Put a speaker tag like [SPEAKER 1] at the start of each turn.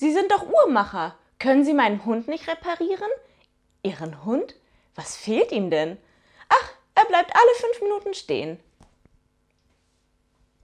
[SPEAKER 1] Sie sind doch Uhrmacher. Können Sie meinen Hund nicht reparieren? Ihren Hund? Was fehlt ihm denn? Ach, er bleibt alle fünf Minuten stehen.